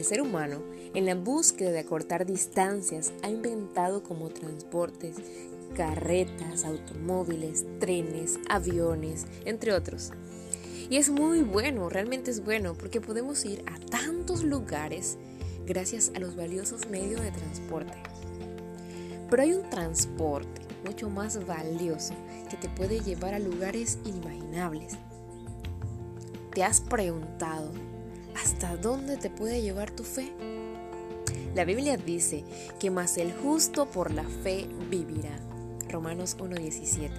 El ser humano, en la búsqueda de acortar distancias, ha inventado como transportes carretas, automóviles, trenes, aviones, entre otros. Y es muy bueno, realmente es bueno, porque podemos ir a tantos lugares gracias a los valiosos medios de transporte. Pero hay un transporte mucho más valioso que te puede llevar a lugares inimaginables. ¿Te has preguntado hasta dónde te puede llevar tu fe? La Biblia dice que más el justo por la fe vivirá. Romanos 1.17.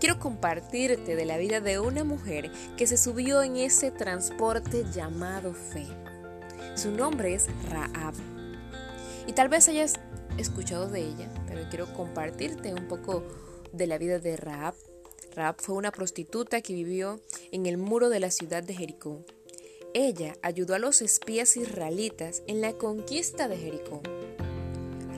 Quiero compartirte de la vida de una mujer que se subió en ese transporte llamado fe. Su nombre es Raab. Y tal vez hayas escuchado de ella, pero quiero compartirte un poco de la vida de Raab. Raab fue una prostituta que vivió en el muro de la ciudad de Jericó. Ella ayudó a los espías israelitas en la conquista de Jericó.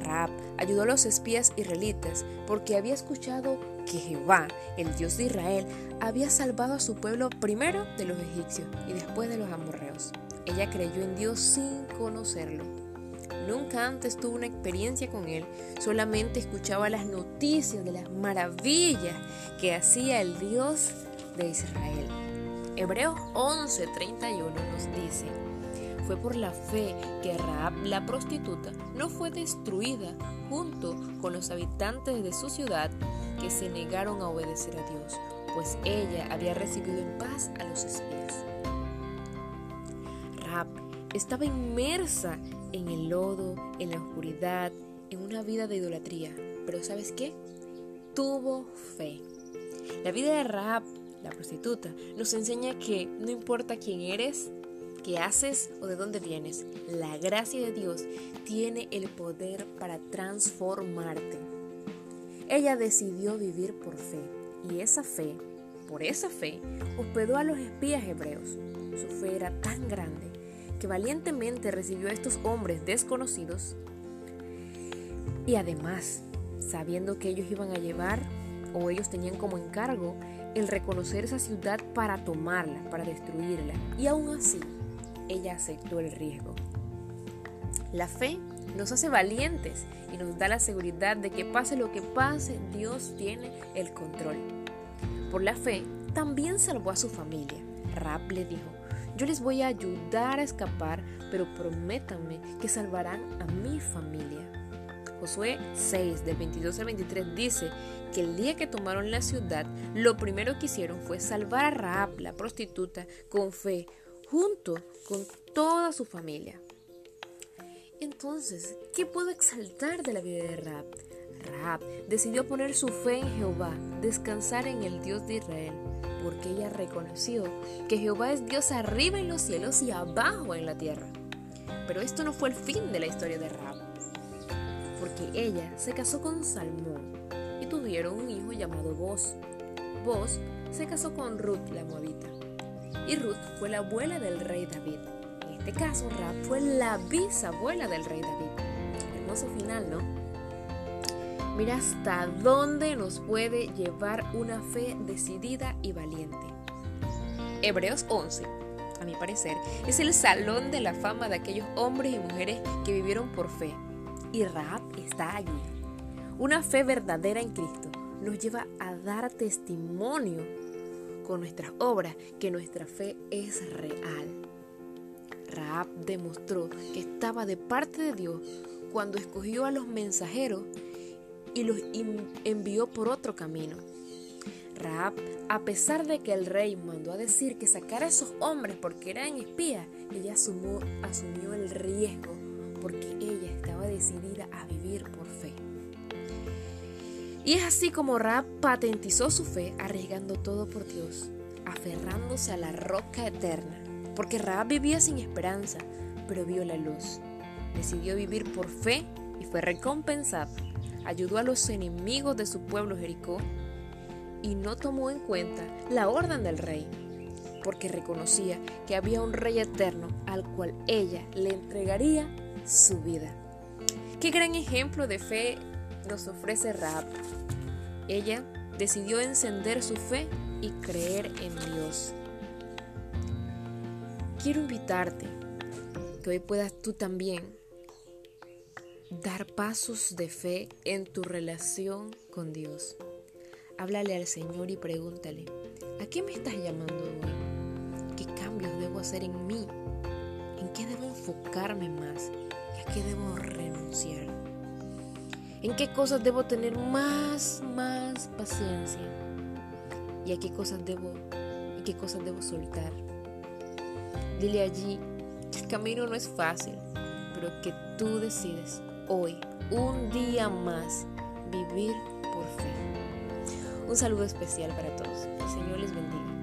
Raab ayudó a los espías israelitas porque había escuchado que Jehová, el Dios de Israel, había salvado a su pueblo primero de los egipcios y después de los amorreos. Ella creyó en Dios sin conocerlo. Nunca antes tuvo una experiencia con Él, solamente escuchaba las noticias de las maravillas que hacía el Dios de Israel. Hebreos 11:31 nos dice, fue por la fe que Raab la prostituta no fue destruida junto con los habitantes de su ciudad que se negaron a obedecer a Dios, pues ella había recibido en paz a los espías. Raab estaba inmersa en el lodo, en la oscuridad, en una vida de idolatría, pero ¿sabes qué? Tuvo fe. La vida de Raab, la prostituta, nos enseña que no importa quién eres, qué haces o de dónde vienes, la gracia de Dios tiene el poder para transformarte. Ella decidió vivir por fe y esa fe, por esa fe, hospedó a los espías hebreos. Su fe era tan grande que valientemente recibió a estos hombres desconocidos y además, sabiendo que ellos iban a llevar o ellos tenían como encargo el reconocer esa ciudad para tomarla, para destruirla. Y aún así, ella aceptó el riesgo. La fe nos hace valientes y nos da la seguridad de que pase lo que pase, Dios tiene el control. Por la fe, también salvó a su familia. Rap le dijo, yo les voy a ayudar a escapar, pero prométanme que salvarán a mi familia. Josué 6, del 22 al 23 dice que el día que tomaron la ciudad, lo primero que hicieron fue salvar a Raab, la prostituta, con fe, junto con toda su familia. Entonces, ¿qué puedo exaltar de la vida de Raab? Raab decidió poner su fe en Jehová, descansar en el Dios de Israel, porque ella reconoció que Jehová es Dios arriba en los cielos y abajo en la tierra. Pero esto no fue el fin de la historia de Raab, ella se casó con Salmón y tuvieron un hijo llamado Boz. Boz se casó con Ruth la Moabita y Ruth fue la abuela del rey David. En este caso, Raab fue la bisabuela del rey David. Hermoso final, ¿no? Mira hasta dónde nos puede llevar una fe decidida y valiente. Hebreos 11, a mi parecer, es el salón de la fama de aquellos hombres y mujeres que vivieron por fe. Y Raab está allí. Una fe verdadera en Cristo nos lleva a dar testimonio con nuestras obras que nuestra fe es real. Raab demostró que estaba de parte de Dios cuando escogió a los mensajeros y los envió por otro camino. Raab, a pesar de que el rey mandó a decir que sacara a esos hombres porque eran espías, ella asumió, asumió el riesgo porque ella estaba decidida a vivir por fe. Y es así como Raab patentizó su fe arriesgando todo por Dios, aferrándose a la roca eterna, porque Raab vivía sin esperanza, pero vio la luz. Decidió vivir por fe y fue recompensada. Ayudó a los enemigos de su pueblo Jericó y no tomó en cuenta la orden del rey, porque reconocía que había un rey eterno al cual ella le entregaría su vida. Qué gran ejemplo de fe nos ofrece Raab. Ella decidió encender su fe y creer en Dios. Quiero invitarte que hoy puedas tú también dar pasos de fe en tu relación con Dios. Háblale al Señor y pregúntale, ¿a qué me estás llamando hoy? ¿Qué cambios debo hacer en mí? ¿En qué debo enfocarme más? ¿Y a qué debo renunciar? ¿En qué cosas debo tener más, más paciencia? ¿Y a qué cosas debo, y qué cosas debo soltar? Dile allí que el camino no es fácil, pero que tú decides hoy, un día más, vivir por fe. Un saludo especial para todos. El Señor les bendiga.